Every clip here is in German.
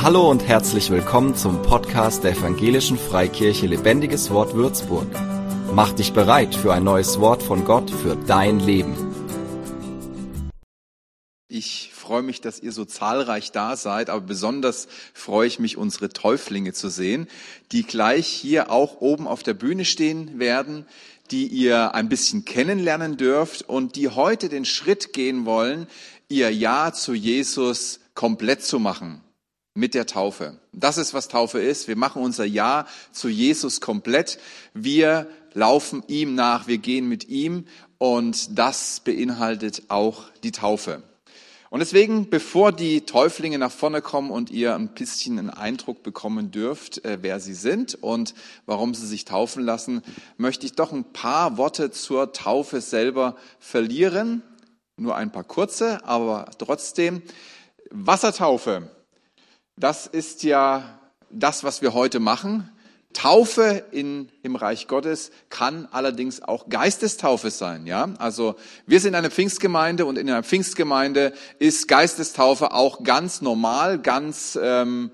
Hallo und herzlich willkommen zum Podcast der Evangelischen Freikirche Lebendiges Wort Würzburg. Mach dich bereit für ein neues Wort von Gott für dein Leben. Ich freue mich, dass ihr so zahlreich da seid, aber besonders freue ich mich, unsere Täuflinge zu sehen, die gleich hier auch oben auf der Bühne stehen werden, die ihr ein bisschen kennenlernen dürft und die heute den Schritt gehen wollen, ihr Ja zu Jesus komplett zu machen mit der Taufe. Das ist, was Taufe ist. Wir machen unser Ja zu Jesus komplett. Wir laufen ihm nach, wir gehen mit ihm und das beinhaltet auch die Taufe. Und deswegen, bevor die Täuflinge nach vorne kommen und ihr ein bisschen einen Eindruck bekommen dürft, äh, wer sie sind und warum sie sich taufen lassen, möchte ich doch ein paar Worte zur Taufe selber verlieren. Nur ein paar kurze, aber trotzdem. Wassertaufe das ist ja das, was wir heute machen. Taufe in, im Reich Gottes kann allerdings auch Geistestaufe sein, ja. Also wir sind eine Pfingstgemeinde und in einer Pfingstgemeinde ist Geistestaufe auch ganz normal, ganz ähm,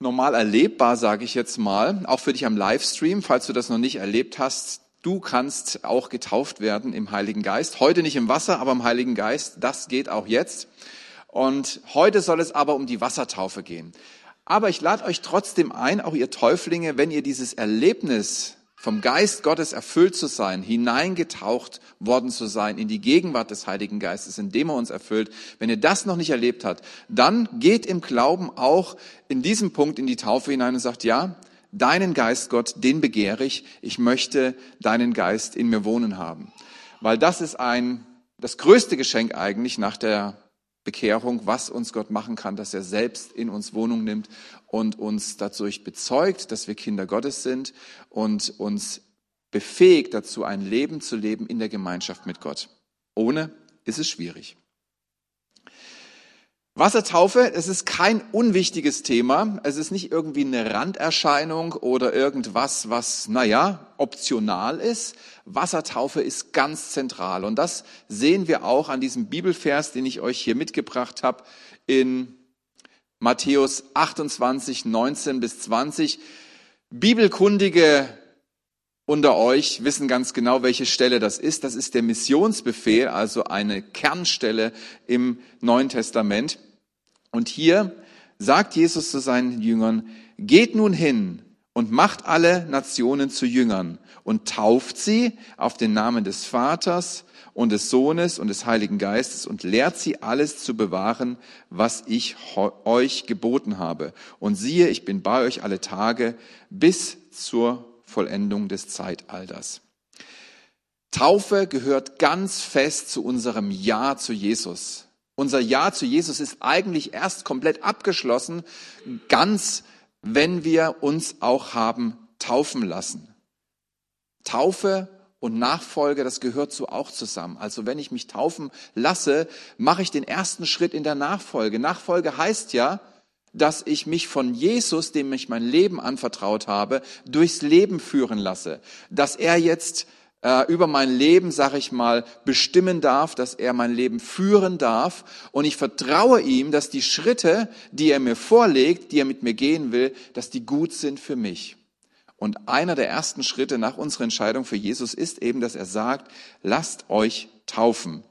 normal erlebbar, sage ich jetzt mal. Auch für dich am Livestream, falls du das noch nicht erlebt hast. Du kannst auch getauft werden im Heiligen Geist. Heute nicht im Wasser, aber im Heiligen Geist. Das geht auch jetzt. Und heute soll es aber um die Wassertaufe gehen. Aber ich lade euch trotzdem ein, auch ihr Täuflinge, wenn ihr dieses Erlebnis vom Geist Gottes erfüllt zu sein, hineingetaucht worden zu sein in die Gegenwart des Heiligen Geistes, indem er uns erfüllt. Wenn ihr das noch nicht erlebt habt, dann geht im Glauben auch in diesem Punkt in die Taufe hinein und sagt, ja, deinen Geist Gott, den begehre ich. Ich möchte deinen Geist in mir wohnen haben. Weil das ist ein, das größte Geschenk eigentlich nach der Bekehrung, was uns Gott machen kann, dass er selbst in uns Wohnung nimmt und uns dadurch bezeugt, dass wir Kinder Gottes sind und uns befähigt dazu, ein Leben zu leben in der Gemeinschaft mit Gott. Ohne ist es schwierig. Wassertaufe, es ist kein unwichtiges Thema. Es ist nicht irgendwie eine Randerscheinung oder irgendwas, was, naja, optional ist. Wassertaufe ist ganz zentral. Und das sehen wir auch an diesem Bibelvers, den ich euch hier mitgebracht habe, in Matthäus 28, 19 bis 20. Bibelkundige unter euch wissen ganz genau, welche Stelle das ist. Das ist der Missionsbefehl, also eine Kernstelle im Neuen Testament. Und hier sagt Jesus zu seinen Jüngern, geht nun hin und macht alle Nationen zu Jüngern und tauft sie auf den Namen des Vaters und des Sohnes und des Heiligen Geistes und lehrt sie alles zu bewahren, was ich euch geboten habe. Und siehe, ich bin bei euch alle Tage bis zur Vollendung des Zeitalters. Taufe gehört ganz fest zu unserem Ja zu Jesus. Unser Ja zu Jesus ist eigentlich erst komplett abgeschlossen, ganz wenn wir uns auch haben taufen lassen. Taufe und Nachfolge, das gehört so auch zusammen. Also wenn ich mich taufen lasse, mache ich den ersten Schritt in der Nachfolge. Nachfolge heißt ja, dass ich mich von Jesus, dem ich mein Leben anvertraut habe, durchs Leben führen lasse. Dass er jetzt äh, über mein Leben, sag ich mal, bestimmen darf, dass er mein Leben führen darf. Und ich vertraue ihm, dass die Schritte, die er mir vorlegt, die er mit mir gehen will, dass die gut sind für mich. Und einer der ersten Schritte nach unserer Entscheidung für Jesus ist eben, dass er sagt, lasst euch taufen.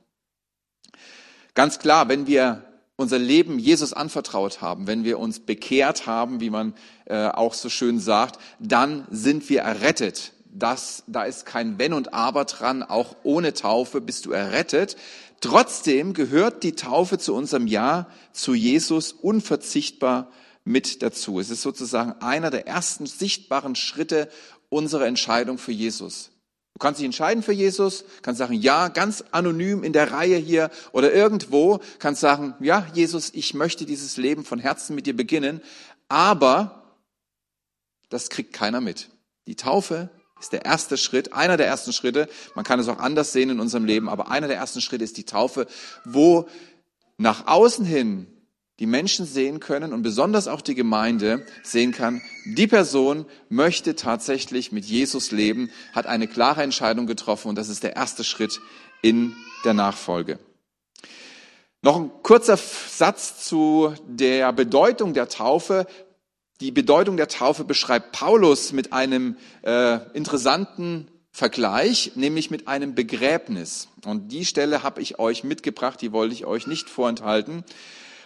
Ganz klar, wenn wir unser Leben Jesus anvertraut haben, wenn wir uns bekehrt haben, wie man äh, auch so schön sagt, dann sind wir errettet das, da ist kein Wenn und Aber dran, auch ohne Taufe bist du errettet. Trotzdem gehört die Taufe zu unserem Ja zu Jesus unverzichtbar mit dazu. Es ist sozusagen einer der ersten sichtbaren Schritte unserer Entscheidung für Jesus. Du kannst dich entscheiden für Jesus, kannst sagen, ja, ganz anonym in der Reihe hier oder irgendwo, kannst sagen, ja, Jesus, ich möchte dieses Leben von Herzen mit dir beginnen, aber das kriegt keiner mit. Die Taufe ist der erste Schritt, einer der ersten Schritte. Man kann es auch anders sehen in unserem Leben, aber einer der ersten Schritte ist die Taufe, wo nach außen hin die Menschen sehen können und besonders auch die Gemeinde sehen kann, die Person möchte tatsächlich mit Jesus leben, hat eine klare Entscheidung getroffen und das ist der erste Schritt in der Nachfolge. Noch ein kurzer Satz zu der Bedeutung der Taufe. Die Bedeutung der Taufe beschreibt Paulus mit einem äh, interessanten Vergleich, nämlich mit einem Begräbnis. Und die Stelle habe ich euch mitgebracht, die wollte ich euch nicht vorenthalten.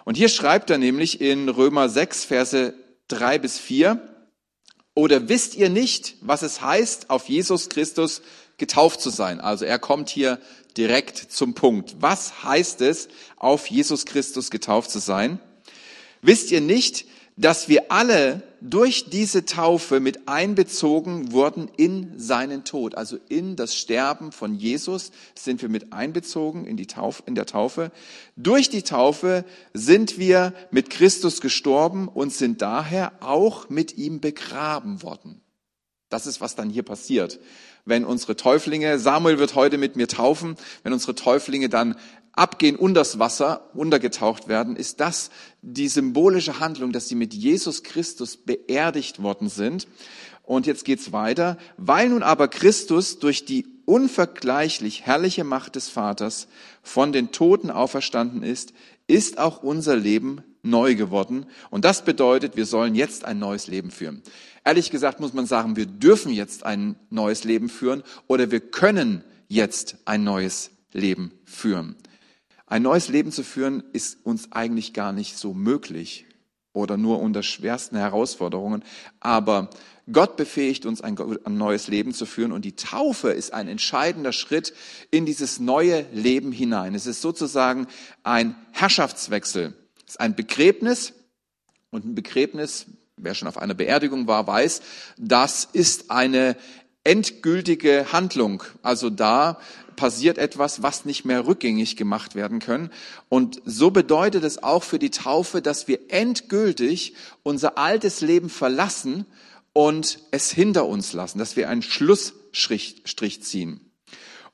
Und hier schreibt er nämlich in Römer 6, Verse 3 bis 4, oder wisst ihr nicht, was es heißt, auf Jesus Christus getauft zu sein? Also er kommt hier direkt zum Punkt. Was heißt es, auf Jesus Christus getauft zu sein? Wisst ihr nicht, dass wir alle durch diese Taufe mit einbezogen wurden in seinen Tod. Also in das Sterben von Jesus sind wir mit einbezogen in, die Taufe, in der Taufe. Durch die Taufe sind wir mit Christus gestorben und sind daher auch mit ihm begraben worden. Das ist, was dann hier passiert. Wenn unsere Täuflinge, Samuel wird heute mit mir taufen, wenn unsere Täuflinge dann abgehen unters Wasser, untergetaucht werden, ist das die symbolische Handlung, dass sie mit Jesus Christus beerdigt worden sind. Und jetzt geht's weiter. Weil nun aber Christus durch die unvergleichlich herrliche Macht des Vaters von den Toten auferstanden ist, ist auch unser Leben neu geworden. Und das bedeutet, wir sollen jetzt ein neues Leben führen. Ehrlich gesagt muss man sagen, wir dürfen jetzt ein neues Leben führen oder wir können jetzt ein neues Leben führen. Ein neues Leben zu führen ist uns eigentlich gar nicht so möglich oder nur unter schwersten Herausforderungen. Aber Gott befähigt uns, ein, neues Leben zu führen und die Taufe ist ein entscheidender Schritt in dieses neue Leben hinein. Es ist sozusagen ein Herrschaftswechsel. Es ist ein Begräbnis und ein Begräbnis, wer schon auf einer Beerdigung war, weiß, das ist eine endgültige Handlung. Also da passiert etwas, was nicht mehr rückgängig gemacht werden können. Und so bedeutet es auch für die Taufe, dass wir endgültig unser altes Leben verlassen und es hinter uns lassen, dass wir einen Schlussstrich ziehen.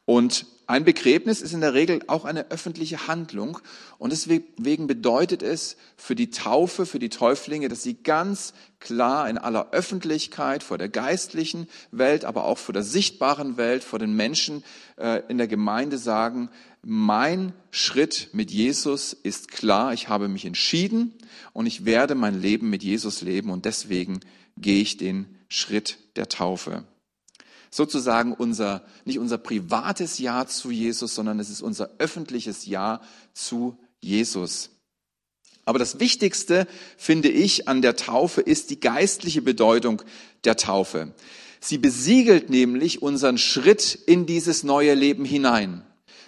Und ein Begräbnis ist in der Regel auch eine öffentliche Handlung. Und deswegen bedeutet es für die Taufe, für die Täuflinge, dass sie ganz klar in aller Öffentlichkeit vor der geistlichen Welt, aber auch vor der sichtbaren Welt, vor den Menschen äh, in der Gemeinde sagen, mein Schritt mit Jesus ist klar, ich habe mich entschieden und ich werde mein Leben mit Jesus leben. Und deswegen gehe ich den Schritt der Taufe sozusagen unser, nicht unser privates Ja zu Jesus, sondern es ist unser öffentliches Ja zu Jesus. Aber das Wichtigste, finde ich, an der Taufe ist die geistliche Bedeutung der Taufe. Sie besiegelt nämlich unseren Schritt in dieses neue Leben hinein.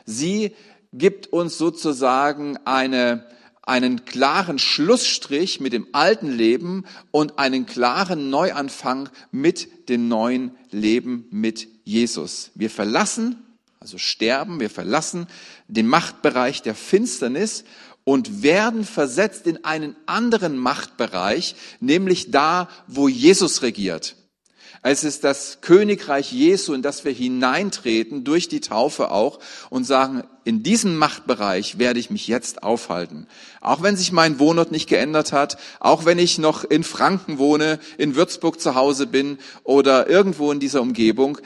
Sie gibt uns sozusagen eine, einen klaren Schlussstrich mit dem alten Leben und einen klaren Neuanfang mit dem neuen Leben mit Jesus. Wir verlassen, also sterben, wir verlassen den Machtbereich der Finsternis und werden versetzt in einen anderen Machtbereich, nämlich da, wo Jesus regiert. Es ist das Königreich Jesu, in das wir hineintreten, durch die Taufe auch, und sagen, in diesem Machtbereich werde ich mich jetzt aufhalten. Auch wenn sich mein Wohnort nicht geändert hat, auch wenn ich noch in Franken wohne, in Würzburg zu Hause bin oder irgendwo in dieser Umgebung,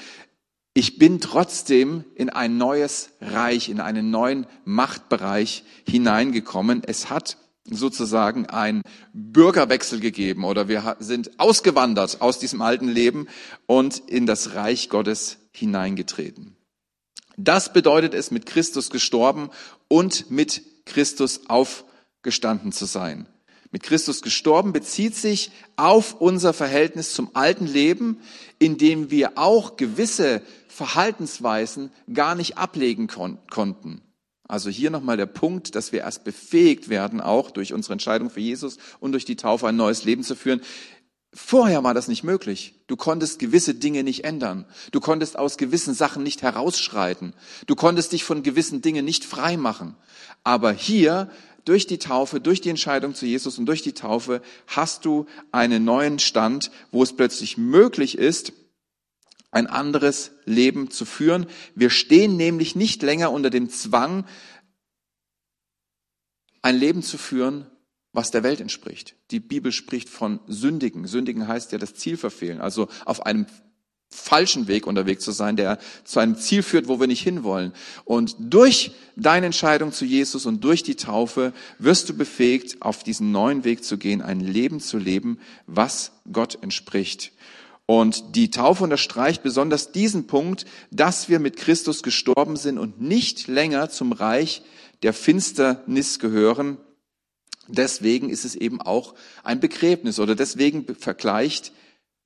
ich bin trotzdem in ein neues Reich, in einen neuen Machtbereich hineingekommen. Es hat sozusagen ein Bürgerwechsel gegeben oder wir sind ausgewandert aus diesem alten Leben und in das Reich Gottes hineingetreten. Das bedeutet es, mit Christus gestorben und mit Christus aufgestanden zu sein. Mit Christus gestorben bezieht sich auf unser Verhältnis zum alten Leben, in dem wir auch gewisse Verhaltensweisen gar nicht ablegen kon konnten. Also hier nochmal der Punkt, dass wir erst befähigt werden, auch durch unsere Entscheidung für Jesus und durch die Taufe ein neues Leben zu führen. Vorher war das nicht möglich. Du konntest gewisse Dinge nicht ändern. Du konntest aus gewissen Sachen nicht herausschreiten. Du konntest dich von gewissen Dingen nicht frei machen. Aber hier, durch die Taufe, durch die Entscheidung zu Jesus und durch die Taufe, hast du einen neuen Stand, wo es plötzlich möglich ist, ein anderes Leben zu führen. Wir stehen nämlich nicht länger unter dem Zwang, ein Leben zu führen, was der Welt entspricht. Die Bibel spricht von Sündigen. Sündigen heißt ja das Ziel verfehlen, also auf einem falschen Weg unterwegs zu sein, der zu einem Ziel führt, wo wir nicht hinwollen. Und durch deine Entscheidung zu Jesus und durch die Taufe wirst du befähigt, auf diesen neuen Weg zu gehen, ein Leben zu leben, was Gott entspricht. Und die Taufe unterstreicht besonders diesen Punkt, dass wir mit Christus gestorben sind und nicht länger zum Reich der Finsternis gehören. Deswegen ist es eben auch ein Begräbnis oder deswegen vergleicht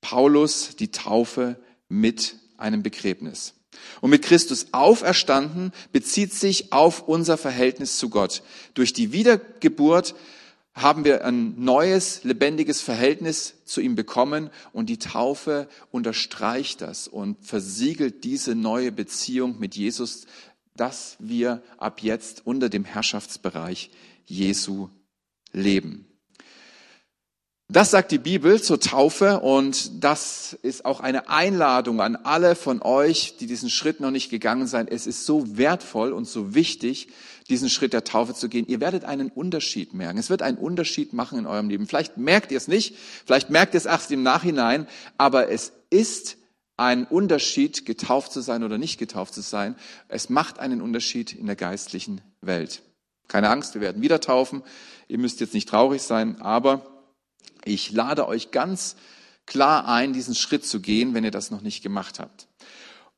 Paulus die Taufe mit einem Begräbnis. Und mit Christus auferstanden bezieht sich auf unser Verhältnis zu Gott. Durch die Wiedergeburt haben wir ein neues, lebendiges Verhältnis zu ihm bekommen und die Taufe unterstreicht das und versiegelt diese neue Beziehung mit Jesus, dass wir ab jetzt unter dem Herrschaftsbereich Jesu leben. Das sagt die Bibel zur Taufe und das ist auch eine Einladung an alle von euch, die diesen Schritt noch nicht gegangen sind. Es ist so wertvoll und so wichtig, diesen Schritt der Taufe zu gehen. Ihr werdet einen Unterschied merken. Es wird einen Unterschied machen in eurem Leben. Vielleicht merkt ihr es nicht, vielleicht merkt ihr es erst im Nachhinein, aber es ist ein Unterschied, getauft zu sein oder nicht getauft zu sein. Es macht einen Unterschied in der geistlichen Welt. Keine Angst, wir werden wieder taufen. Ihr müsst jetzt nicht traurig sein, aber ich lade euch ganz klar ein, diesen Schritt zu gehen, wenn ihr das noch nicht gemacht habt.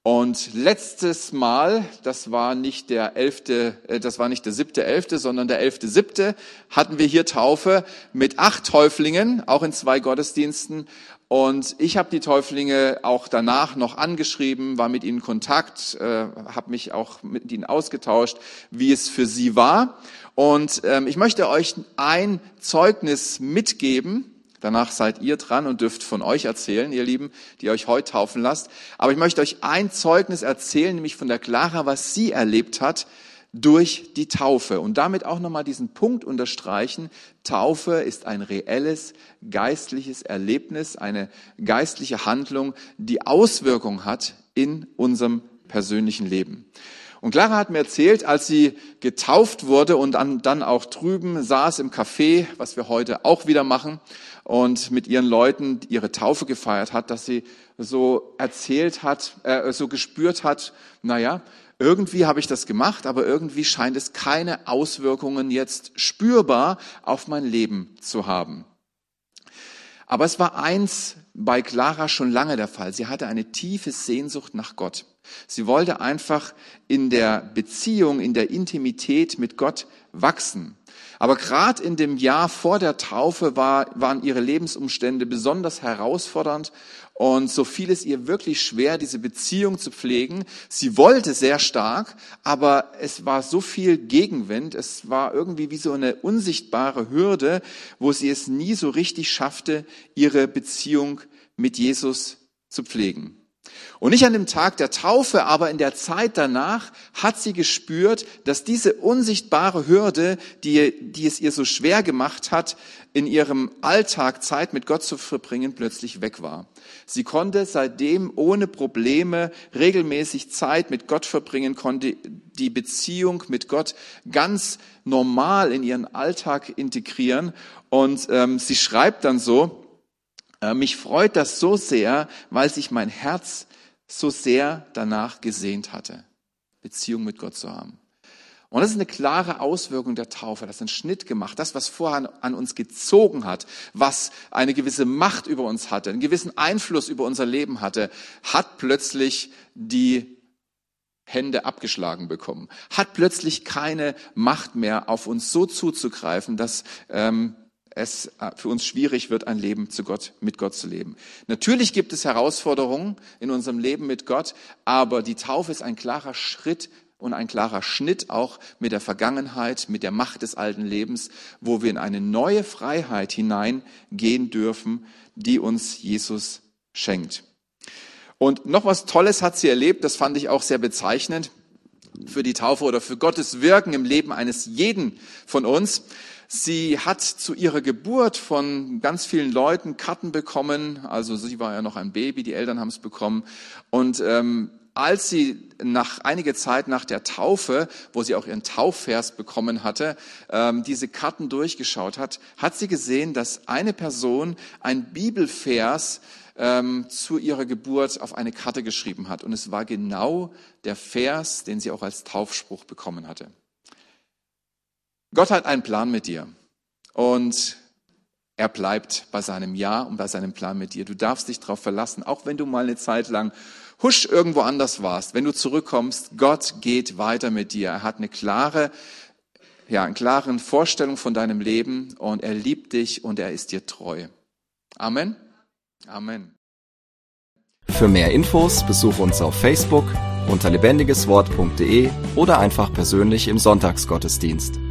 Und letztes Mal, das war nicht der elfte, äh, das war nicht der siebte elfte, sondern der elfte siebte, hatten wir hier Taufe mit acht Täuflingen, auch in zwei Gottesdiensten. Und ich habe die Täuflinge auch danach noch angeschrieben, war mit ihnen Kontakt, äh, habe mich auch mit ihnen ausgetauscht, wie es für sie war. Und ähm, ich möchte euch ein Zeugnis mitgeben, Danach seid ihr dran und dürft von euch erzählen, ihr Lieben, die euch heute taufen lasst. Aber ich möchte euch ein Zeugnis erzählen, nämlich von der Clara, was sie erlebt hat durch die Taufe. Und damit auch nochmal diesen Punkt unterstreichen. Taufe ist ein reelles geistliches Erlebnis, eine geistliche Handlung, die Auswirkung hat in unserem persönlichen Leben. Und Clara hat mir erzählt, als sie getauft wurde und dann, auch drüben saß im Café, was wir heute auch wieder machen, und mit ihren Leuten ihre Taufe gefeiert hat, dass sie so erzählt hat, äh, so gespürt hat, naja, irgendwie habe ich das gemacht, aber irgendwie scheint es keine Auswirkungen jetzt spürbar auf mein Leben zu haben. Aber es war eins bei Clara schon lange der Fall. Sie hatte eine tiefe Sehnsucht nach Gott. Sie wollte einfach in der Beziehung, in der Intimität mit Gott wachsen. Aber gerade in dem Jahr vor der Taufe war, waren ihre Lebensumstände besonders herausfordernd und so fiel es ihr wirklich schwer, diese Beziehung zu pflegen. Sie wollte sehr stark, aber es war so viel Gegenwind, es war irgendwie wie so eine unsichtbare Hürde, wo sie es nie so richtig schaffte, ihre Beziehung mit Jesus zu pflegen. Und nicht an dem Tag der Taufe, aber in der Zeit danach hat sie gespürt, dass diese unsichtbare Hürde, die, die es ihr so schwer gemacht hat, in ihrem Alltag Zeit mit Gott zu verbringen, plötzlich weg war. Sie konnte seitdem ohne Probleme regelmäßig Zeit mit Gott verbringen, konnte die Beziehung mit Gott ganz normal in ihren Alltag integrieren. Und ähm, sie schreibt dann so, mich freut das so sehr, weil sich mein Herz so sehr danach gesehnt hatte, Beziehung mit Gott zu haben. Und das ist eine klare Auswirkung der Taufe. Das ist ein Schnitt gemacht. Das, was vorher an uns gezogen hat, was eine gewisse Macht über uns hatte, einen gewissen Einfluss über unser Leben hatte, hat plötzlich die Hände abgeschlagen bekommen, hat plötzlich keine Macht mehr auf uns so zuzugreifen, dass ähm, es äh, für uns schwierig wird, ein Leben zu Gott, mit Gott zu leben. Natürlich gibt es Herausforderungen in unserem Leben mit Gott, aber die Taufe ist ein klarer Schritt und ein klarer Schnitt auch mit der Vergangenheit, mit der Macht des alten Lebens, wo wir in eine neue Freiheit hineingehen dürfen, die uns Jesus schenkt. Und noch was Tolles hat sie erlebt, das fand ich auch sehr bezeichnend für die Taufe oder für Gottes Wirken im Leben eines jeden von uns. Sie hat zu ihrer Geburt von ganz vielen Leuten Karten bekommen. Also sie war ja noch ein Baby, die Eltern haben es bekommen. Und ähm, als sie nach einige Zeit nach der Taufe, wo sie auch ihren Taufvers bekommen hatte, ähm, diese Karten durchgeschaut hat, hat sie gesehen, dass eine Person ein Bibelvers ähm, zu ihrer Geburt auf eine Karte geschrieben hat. Und es war genau der Vers, den sie auch als Taufspruch bekommen hatte. Gott hat einen Plan mit dir. Und er bleibt bei seinem Ja und bei seinem Plan mit dir. Du darfst dich darauf verlassen, auch wenn du mal eine Zeit lang husch irgendwo anders warst. Wenn du zurückkommst, Gott geht weiter mit dir. Er hat eine klare, ja, eine klare Vorstellung von deinem Leben und er liebt dich und er ist dir treu. Amen. Amen. Für mehr Infos besuch uns auf Facebook unter lebendigeswort.de oder einfach persönlich im Sonntagsgottesdienst.